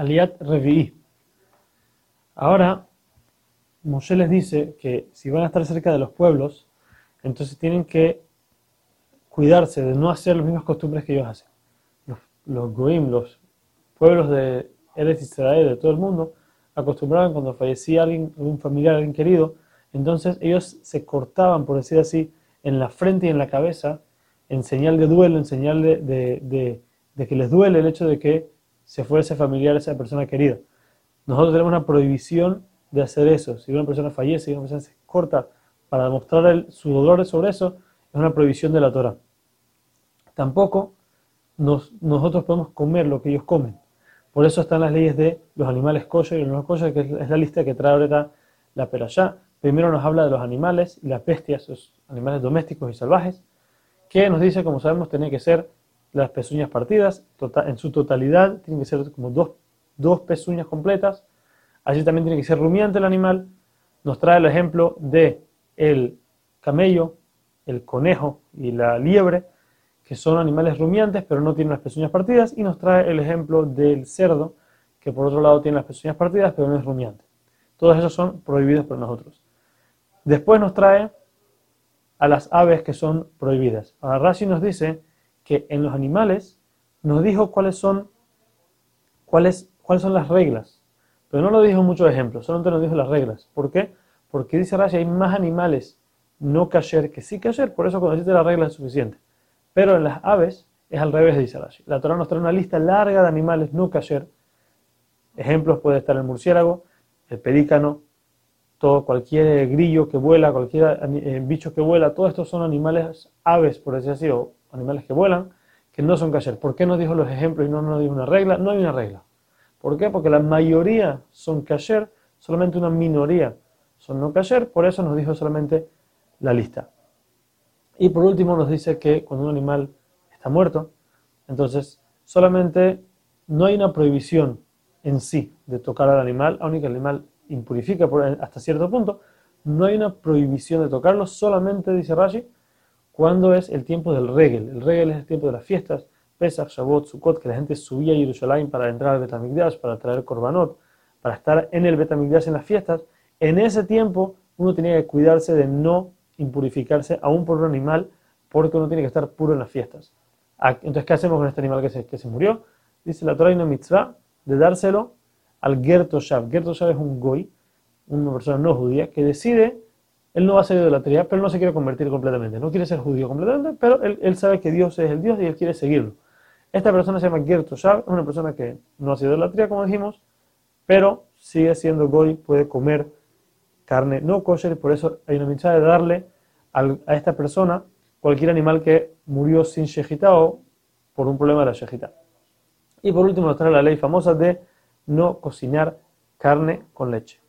Aliat Revi'i. Ahora, Moshe les dice que si van a estar cerca de los pueblos, entonces tienen que cuidarse de no hacer las mismas costumbres que ellos hacen. Los, los goim, los pueblos de Eretz Israel, de todo el mundo, acostumbraban cuando fallecía alguien, un familiar, alguien querido, entonces ellos se cortaban, por decir así, en la frente y en la cabeza, en señal de duelo, en señal de, que les duele el hecho de que se fuera ese familiar, esa persona querida. Nosotros tenemos una prohibición de hacer eso. Si una persona fallece, si una persona se corta para demostrar su dolor sobre eso, es una prohibición de la Torah. Tampoco nosotros podemos comer lo que ellos comen. Por eso están las leyes de los animales kosher y los no kosher, que es la lista que trae ahorita la perashá. Primero nos habla de los animales y las bestias, los animales domésticos y salvajes, que nos dice, como sabemos, tienen que ser las pezuñas partidas, tota-, en su totalidad, tienen que ser como dos, dos pezuñas completas. Así también tiene que ser rumiante el animal. Nos trae el ejemplo de el camello, el conejo y la liebre, que son animales rumiantes, pero no tienen las pezuñas partidas. Y nos trae el ejemplo del cerdo, que por otro lado tiene las pezuñas partidas, pero no es rumiante. Todos esos son prohibidos por nosotros. Después nos trae a las aves que son prohibidas. Ahora Rashi nos dice que en los animales nos dijo cuáles son, cuáles, cuáles son las reglas, pero no lo dijo muchos ejemplos, solamente nos dijo las reglas. ¿Por qué? Porque dice Rashi hay más animales no kasher que sí kasher, por eso cuando dice la regla es suficiente. Pero en las aves es al revés, dice Rashi. La Torah nos trae una lista larga de animales no kasher. Ejemplos puede estar el murciélago, el pelícano, todo, cualquier grillo que vuela, cualquier eh, bicho que vuela, todos estos son animales, aves, por decir así, o animales que vuelan, que no son kasher. ¿Por qué nos dijo los ejemplos y no nos dijo una regla? No hay una regla. ¿Por qué? Porque la mayoría son kasher, solamente una minoría son no kasher, por eso nos dijo solamente la lista. Y por último nos dice que cuando un animal está muerto, entonces solamente no hay una prohibición en sí de tocar al animal, aunque el animal impurifica hasta cierto punto, no hay una prohibición de tocarlo, solamente, dice Rashi, cuando es el tiempo del regel. El regel es el tiempo de las fiestas, Pesach, Shavuot, Sukkot, que la gente subía a Jerusalén para entrar al Betamigdash, para traer Korbanot, para estar en el Betamigdash en las fiestas. En ese tiempo uno tenía que cuidarse de no impurificarse aún por un animal, porque uno tiene que estar puro en las fiestas. Entonces, ¿qué hacemos con este animal que se, que se murió? Dice la Torah y una mitzvah de dárselo al Gertoshav. Gertoshav es un goy, una persona no judía, que decide, él no va a ser idolatría, pero no se quiere convertir completamente, no quiere ser judío completamente, pero él, sabe que Dios es el Dios y él quiere seguirlo. Esta persona se llama Gertoshav, es una persona que no hace idolatría, como dijimos, pero sigue siendo goy, puede comer carne no kosher, por eso hay una mitzvah de darle a esta persona cualquier animal que murió sin shejita o por un problema de la shejita. Y por último nos trae la ley famosa de no cocinar carne con leche.